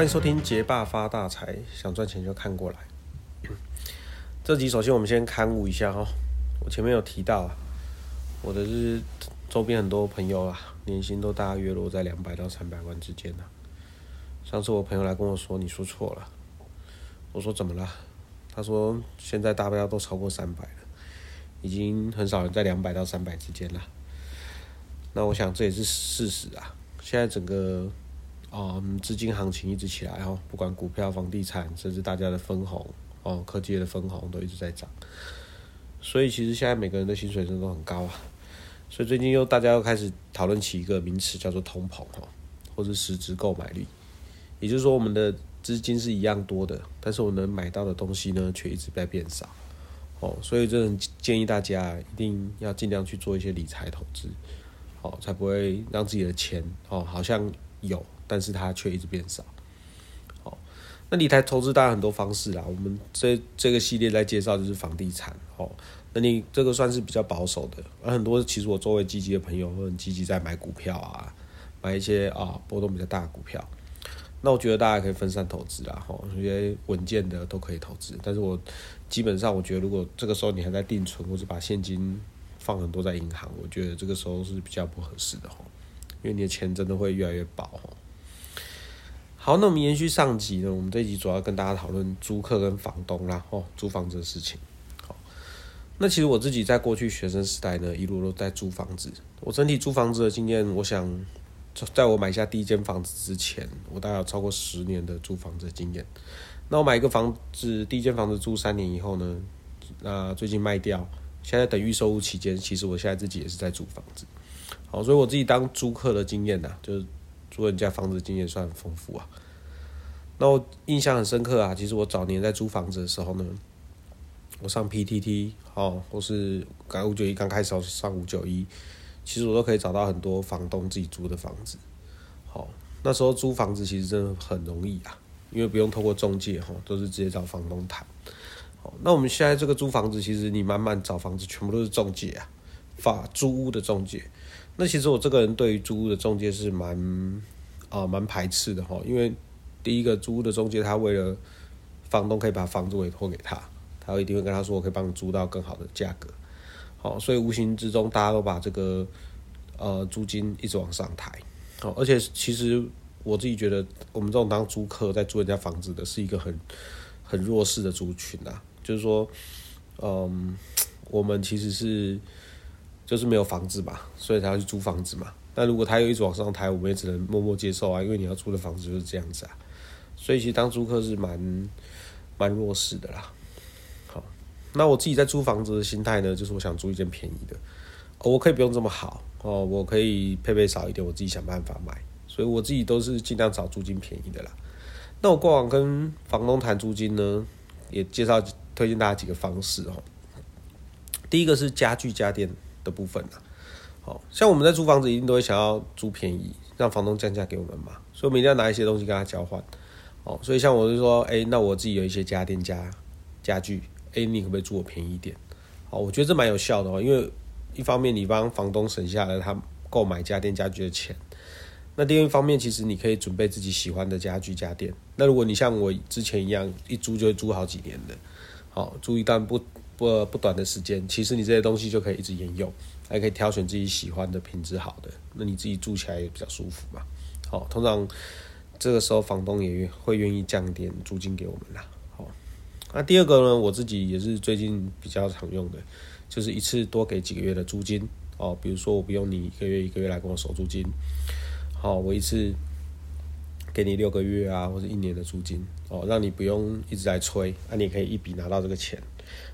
欢迎收听《杰爸发大财》，想赚钱就看过来。这集首先我们先刊物一下哈，我前面有提到啊，我的是周边很多朋友啊，年薪都大约落在两百到三百万之间呢。上次我朋友来跟我说，你说错了。我说怎么了？他说现在大家都超过三百了，已经很少人在两百到三百之间了。那我想这也是事实啊，现在整个。哦，资金行情一直起来哦，不管股票、房地产，甚至大家的分红哦，科技的分红都一直在涨。所以其实现在每个人的薪水真的都很高啊。所以最近又大家又开始讨论起一个名词，叫做通膨哦，或者实质购买力。也就是说，我们的资金是一样多的，但是我能买到的东西呢，却一直在变少。哦，所以这建议大家一定要尽量去做一些理财投资，哦，才不会让自己的钱哦，好像有。但是它却一直变少。好，那理财投资当然很多方式啦。我们这这个系列在介绍就是房地产。哦，那你这个算是比较保守的。而很多其实我周围积极的朋友会很积极在买股票啊，买一些啊波动比较大的股票。那我觉得大家可以分散投资啦，哈，一些稳健的都可以投资。但是我基本上我觉得，如果这个时候你还在定存或者把现金放很多在银行，我觉得这个时候是比较不合适的，哈，因为你的钱真的会越来越薄，好，那我们延续上集呢，我们这一集主要跟大家讨论租客跟房东啦，哦，租房子的事情。好，那其实我自己在过去学生时代呢，一路都在租房子。我整体租房子的经验，我想，在我买下第一间房子之前，我大概有超过十年的租房子的经验。那我买一个房子，第一间房子租三年以后呢，那最近卖掉，现在等预售屋期间，其实我现在自己也是在租房子。好，所以我自己当租客的经验呢，就是。租人家房子经验算很丰富啊，那我印象很深刻啊。其实我早年在租房子的时候呢，我上 PTT 哦，或是刚五九一刚开始上五九一，其实我都可以找到很多房东自己租的房子。好，那时候租房子其实真的很容易啊，因为不用透过中介哈，都是直接找房东谈。好，那我们现在这个租房子，其实你慢慢找房子，全部都是中介啊，法租屋的中介。那其实我这个人对于租屋的中介是蛮啊蛮排斥的哈，因为第一个租屋的中介他为了房东可以把房子委托给他，他一定会跟他说我可以帮你租到更好的价格，好，所以无形之中大家都把这个呃租金一直往上抬，好，而且其实我自己觉得我们这种当租客在租人家房子的是一个很很弱势的族群啊，就是说嗯我们其实是。就是没有房子嘛，所以才要去租房子嘛。那如果他又一直往上抬，我们也只能默默接受啊，因为你要租的房子就是这样子啊。所以其实当租客是蛮蛮弱势的啦。好，那我自己在租房子的心态呢，就是我想租一间便宜的，我可以不用这么好哦，我可以配备少一点，我自己想办法买。所以我自己都是尽量找租金便宜的啦。那我过往跟房东谈租金呢，也介绍推荐大家几个方式哦。第一个是家具家电。的部分呢，好像我们在租房子一定都会想要租便宜，让房东降价给我们嘛，所以我们一定要拿一些东西跟他交换，哦，所以像我就说，哎，那我自己有一些家电家家具，哎，你可不可以租我便宜一点？哦，我觉得这蛮有效的哦，因为一方面你帮房东省下了他购买家电家具的钱，那另一方面其实你可以准备自己喜欢的家具家电，那如果你像我之前一样一租就会租好几年的，好，租一段不。不不短的时间，其实你这些东西就可以一直沿用，还可以挑选自己喜欢的品质好的，那你自己住起来也比较舒服嘛。好，通常这个时候房东也会愿意降点租金给我们啦。好，那第二个呢，我自己也是最近比较常用的，就是一次多给几个月的租金哦。比如说我不用你一个月一个月来跟我收租金，好，我一次给你六个月啊，或者一年的租金哦，让你不用一直在催，那你可以一笔拿到这个钱。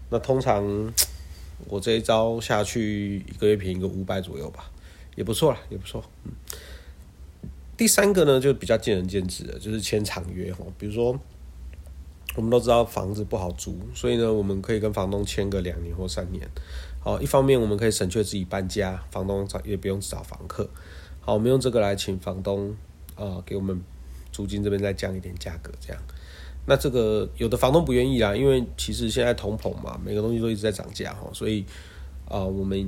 那通常 我这一招下去，一个月便宜个五百左右吧，也不错啦，也不错。嗯，第三个呢，就比较见仁见智的，就是签长约哦。比如说，我们都知道房子不好租，所以呢，我们可以跟房东签个两年或三年。好，一方面我们可以省却自己搬家，房东找也不用找房客。好，我们用这个来请房东啊，给我们租金这边再降一点价格，这样。那这个有的房东不愿意啊，因为其实现在通膨嘛，每个东西都一直在涨价哈，所以啊，我们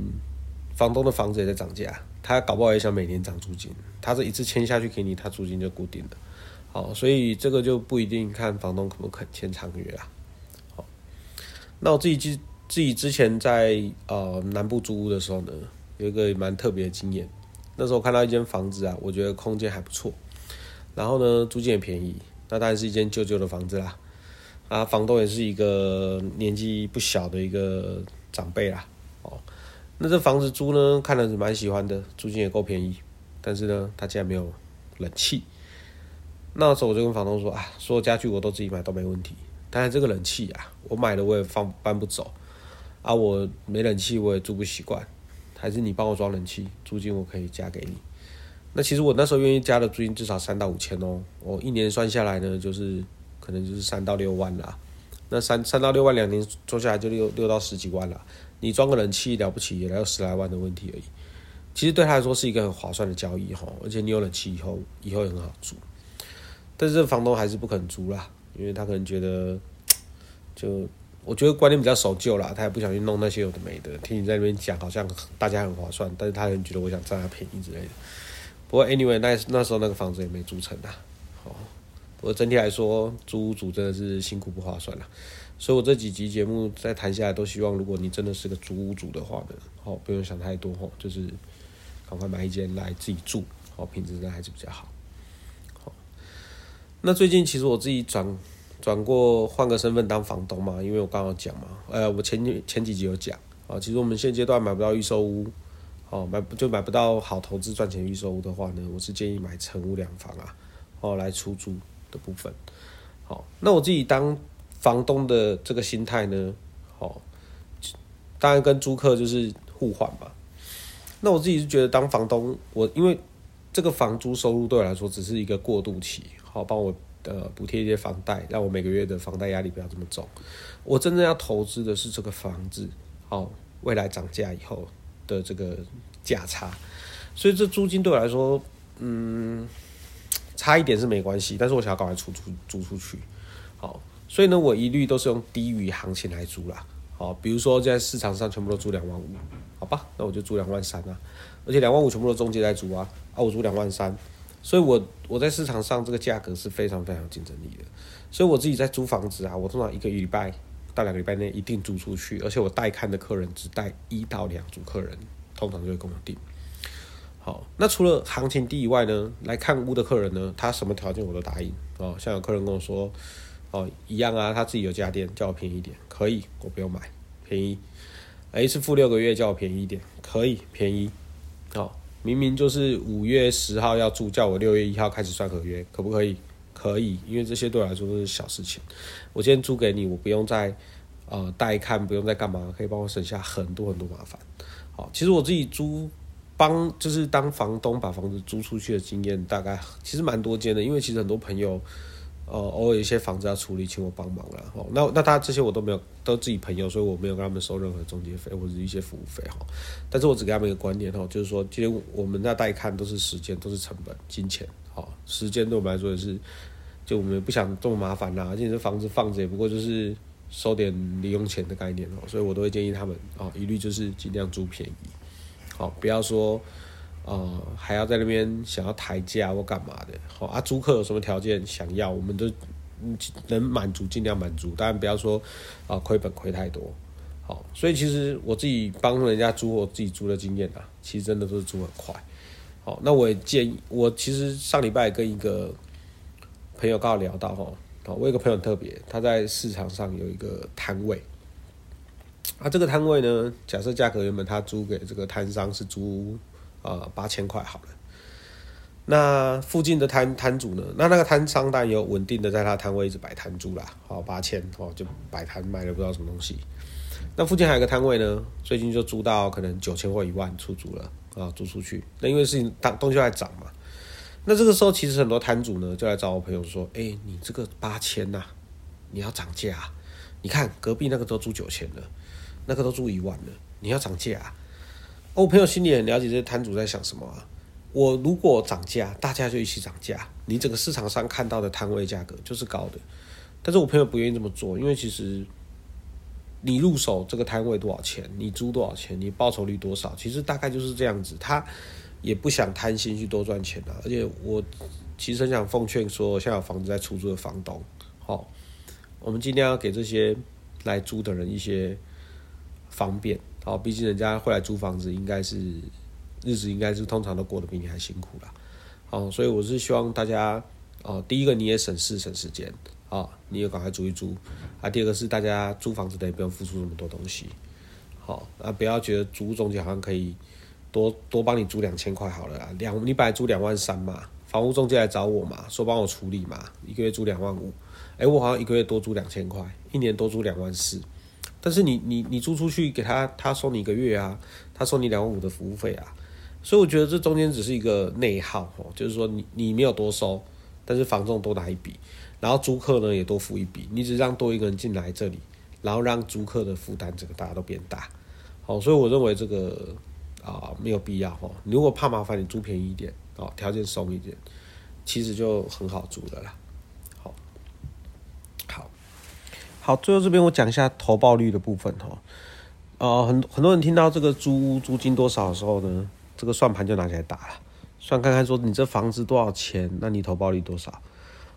房东的房子也在涨价，他搞不好也想每年涨租金，他这一次签下去给你，他租金就固定了，好，所以这个就不一定看房东可不肯签长约啊。好，那我自己之自己之前在呃南部租屋的时候呢，有一个蛮特别的经验。那时候看到一间房子啊，我觉得空间还不错，然后呢租金也便宜，那当然是一间旧旧的房子啦。啊，房东也是一个年纪不小的一个长辈啦。哦，那这房子租呢，看了是蛮喜欢的，租金也够便宜，但是呢，他竟然没有冷气。那时候我就跟房东说啊，所有家具我都自己买都没问题，但是这个冷气啊，我买了我也放搬不走，啊，我没冷气我也住不习惯，还是你帮我装冷气，租金我可以加给你。那其实我那时候愿意加的租金至少三到五千哦，我一年算下来呢，就是可能就是三到六万啦。那三三到六万两年做下来就六六到十几万了，你装个冷气了不起也要十来万的问题而已。其实对他来说是一个很划算的交易哈，而且你有冷气以后，以后也很好租。但是这房东还是不肯租啦，因为他可能觉得，就我觉得观念比较守旧啦，他也不想去弄那些有的没的。听你在那边讲，好像大家很划算，但是他很觉得我想占他便宜之类的。不过 anyway，那那时候那个房子也没租成啊。哦，不过整体来说，租屋主真的是辛苦不划算了。所以我这几集节目再谈下来，都希望如果你真的是个租屋主的话呢，哦，不用想太多哦，就是赶快买一间来自己住，哦，品质呢还是比较好。好那最近其实我自己转转过换个身份当房东嘛，因为我刚刚讲嘛，呃，我前前几集有讲啊，其实我们现阶段买不到预售屋，哦，买不就买不到好投资赚钱预售屋的话呢，我是建议买成屋两房啊，哦，来出租的部分。好，那我自己当房东的这个心态呢，好，当然跟租客就是互换嘛。那我自己是觉得当房东，我因为这个房租收入对我来说只是一个过渡期。好，帮我呃补贴一些房贷，让我每个月的房贷压力不要这么重。我真正要投资的是这个房子，好，未来涨价以后的这个价差。所以这租金对我来说，嗯，差一点是没关系，但是我想要赶快出租租出去。好，所以呢，我一律都是用低于行情来租啦。好，比如说在市场上全部都租两万五，好吧，那我就租两万三啊，而且两万五全部都中介在租啊，啊，我租两万三。所以，我我在市场上这个价格是非常非常有竞争力的。所以我自己在租房子啊，我通常一个礼拜到两个礼拜内一定租出去，而且我带看的客人只带一到两组客人，通常就会跟我订。好，那除了行情低以外呢，来看屋的客人呢，他什么条件我都答应。哦，像有客人跟我说，哦，一样啊，他自己有家电，叫我便宜一点，可以，我不用买，便宜。一次付六个月，叫我便宜一点，可以，便宜。好。明明就是五月十号要住，叫我六月一号开始算合约，可不可以？可以，因为这些对我来说都是小事情。我今天租给你，我不用再呃带看，不用再干嘛，可以帮我省下很多很多麻烦。好，其实我自己租帮就是当房东把房子租出去的经验，大概其实蛮多间的，因为其实很多朋友。呃，偶尔一些房子要处理，请我帮忙了哦。那那他这些我都没有，都自己朋友，所以我没有跟他们收任何中介费或者一些服务费哈。但是我只给他们一个观念哈，就是说，今天我们在带看都是时间，都是成本，金钱。哦，时间对我们来说也是，就我们也不想这么麻烦啦。而且这房子放着也不过就是收点零用钱的概念哦，所以我都会建议他们哦，一律就是尽量租便宜，好，不要说。呃，还要在那边想要抬价或干嘛的？好啊，租客有什么条件想要，我们都能满足尽量满足，当然不要说啊亏本亏太多。好，所以其实我自己帮人家租，我自己租的经验啊，其实真的都是租很快。好，那我也建议，我其实上礼拜跟一个朋友刚好聊到哈，我有个朋友特别，他在市场上有一个摊位，啊，这个摊位呢，假设价格原本他租给这个摊商是租。呃，八千块好了。那附近的摊摊主呢？那那个摊商当然有稳定的在他摊位一直摆摊租啦。好，八千哦，就摆摊卖了不知道什么东西。那附近还有个摊位呢，最近就租到可能九千或一万出租了啊，租出去。那因为事情当东西在涨嘛。那这个时候其实很多摊主呢就来找我朋友说：“哎，你这个八千呐，你要涨价。你看隔壁那个都租九千了，那个都租一万了，你要涨价。”我朋友心里很了解这些摊主在想什么啊。我如果涨价，大家就一起涨价，你整个市场上看到的摊位价格就是高的。但是我朋友不愿意这么做，因为其实你入手这个摊位多少钱，你租多少钱，你报酬率多少，其实大概就是这样子。他也不想贪心去多赚钱啊。而且我其实很想奉劝说现在有房子在出租的房东，好，我们尽量要给这些来租的人一些方便，好，毕竟人家会来租房子，应该是日子应该是通常都过得比你还辛苦啦。好，所以我是希望大家，哦，第一个你也省事省时间，啊，你也赶快租一租，啊，第二个是大家租房子的也不用付出那么多东西，好，啊，不要觉得租中介好像可以多多帮你租两千块好了啦，两你本来租两万三嘛。房屋中介来找我嘛，说帮我处理嘛，一个月租两万五，哎，我好像一个月多租两千块，一年多租两万四，但是你你你租出去给他，他收你一个月啊，他收你两万五的服务费啊，所以我觉得这中间只是一个内耗哦，就是说你你没有多收，但是房仲多拿一笔，然后租客呢也多付一笔，你只让多一个人进来这里，然后让租客的负担这个大家都变大，好，所以我认为这个啊没有必要哦，你如果怕麻烦，你租便宜一点。哦，条件松一点，其实就很好租的啦。好，好，好，最后这边我讲一下投报率的部分哈。呃，很很多人听到这个租租金多少的时候呢，这个算盘就拿起来打了，算看看说你这房子多少钱，那你投报率多少？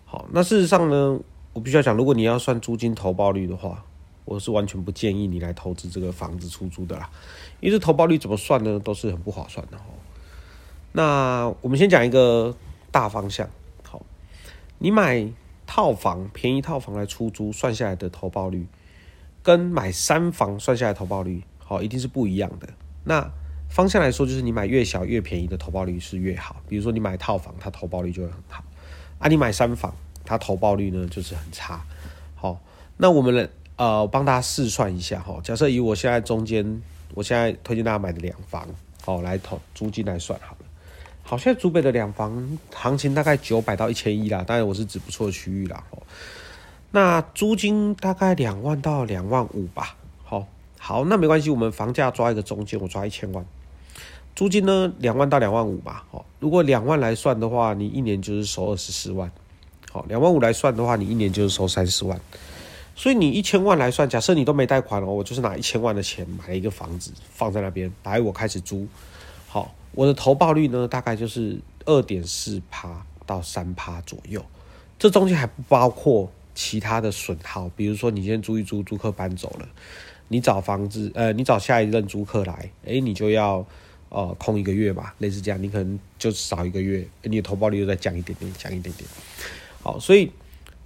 好，那事实上呢，我必须要讲，如果你要算租金投报率的话，我是完全不建议你来投资这个房子出租的啦，因为这投报率怎么算呢，都是很不划算的哦。那我们先讲一个大方向，好，你买套房便宜套房来出租，算下来的投报率，跟买三房算下来投报率，好，一定是不一样的。那方向来说，就是你买越小越便宜的投报率是越好。比如说你买套房，它投报率就会很好，啊，你买三房，它投报率呢就是很差。好，那我们呃帮大家试算一下哈，假设以我现在中间，我现在推荐大家买的两房，好，来投租金来算好了。好，现在竹北的两房行情大概九百到一千一啦，当然我是指不错的区域啦。哦，那租金大概两万到两万五吧。好，好，那没关系，我们房价抓一个中间，我抓一千万，租金呢两万到两万五吧。好，如果两万来算的话，你一年就是收二十四万。好，两万五来算的话，你一年就是收三十万。所以你一千万来算，假设你都没贷款哦，我就是拿一千万的钱买了一个房子放在那边，来我开始租。好。我的投报率呢，大概就是二点四趴到三趴左右，这中间还不包括其他的损耗，比如说你先租一租，租客搬走了，你找房子，呃，你找下一任租客来，哎，你就要呃空一个月吧，类似这样，你可能就少一个月，你的投报率又再降一点点，降一点点。好，所以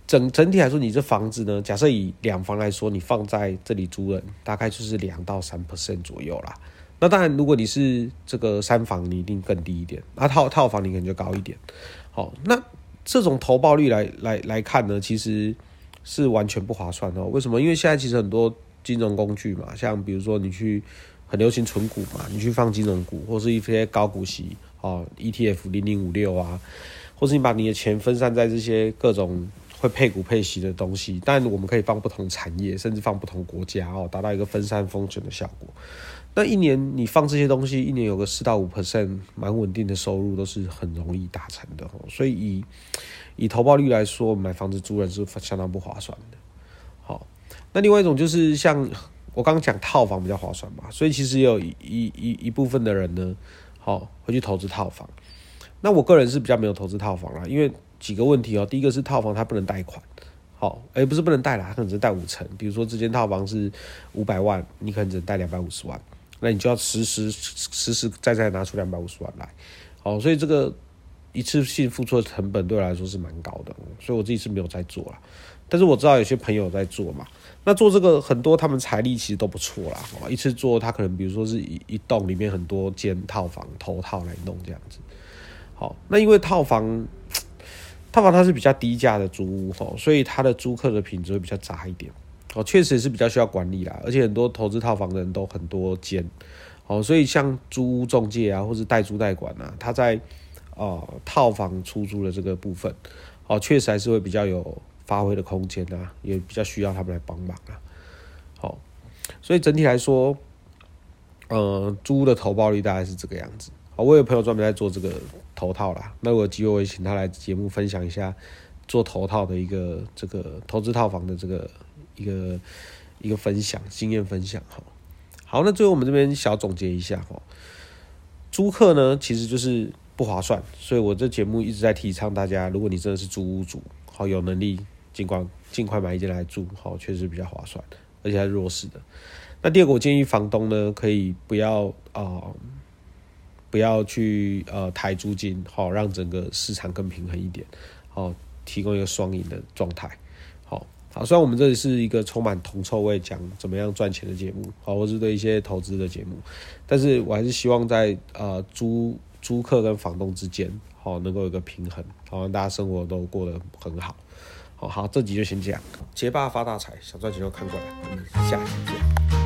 整整体来说，你这房子呢，假设以两房来说，你放在这里租人，大概就是两到三 percent 左右啦。那当然，如果你是这个三房，你一定更低一点；那套套房你可能就高一点。好，那这种投报率来来来看呢，其实是完全不划算哦。为什么？因为现在其实很多金融工具嘛，像比如说你去流行存股嘛，你去放金融股，或是一些高股息哦，ETF 零零五六啊，或是你把你的钱分散在这些各种会配股配息的东西，但我们可以放不同产业，甚至放不同国家哦，达到一个分散风险的效果。那一年你放这些东西，一年有个四到五 percent 蛮稳定的收入，都是很容易达成的所以以以投报率来说，买房子租人是相当不划算的。好，那另外一种就是像我刚刚讲套房比较划算嘛，所以其实有一一一部分的人呢，好会去投资套房。那我个人是比较没有投资套房啦，因为几个问题哦。第一个是套房它不能贷款。好，哎，不是不能贷啦，它可能只贷五成。比如说这间套房是五百万，你可能只贷两百五十万。那你就要实实实实在在拿出两百五十万来，好，所以这个一次性付出的成本对我来说是蛮高的，所以我自己是没有在做了。但是我知道有些朋友在做嘛，那做这个很多他们财力其实都不错啦，一次做他可能比如说是一一栋里面很多间套房头套来弄这样子。好，那因为套房 套房它是比较低价的租屋吼，所以它的租客的品质会比较杂一点。哦，确实是比较需要管理啦，而且很多投资套房的人都很多间，哦，所以像租屋中介啊，或是代租代管啊，他在呃套房出租的这个部分，哦，确实还是会比较有发挥的空间啊，也比较需要他们来帮忙啊。好，所以整体来说，呃，租的投报率大概是这个样子。好，我有朋友专门在做这个头套啦，那我有机会也请他来节目分享一下做头套的一个这个投资套房的这个。一个一个分享经验分享哈，好，那最后我们这边小总结一下哈，租客呢其实就是不划算，所以我这节目一直在提倡大家，如果你真的是租屋主，好有能力，尽管尽快买一间来住，好确实比较划算，而且还是弱势的。那第二个，我建议房东呢，可以不要啊，不要去呃抬租金，好让整个市场更平衡一点，好提供一个双赢的状态。好，好，虽然我们这里是一个充满铜臭味讲怎么样赚钱的节目，好，或是对一些投资的节目，但是我还是希望在呃租。租客跟房东之间，好能够有个平衡，好让大家生活都过得很好。好好，这集就先这样。结巴发大财，想赚钱就看过来，我们下期见。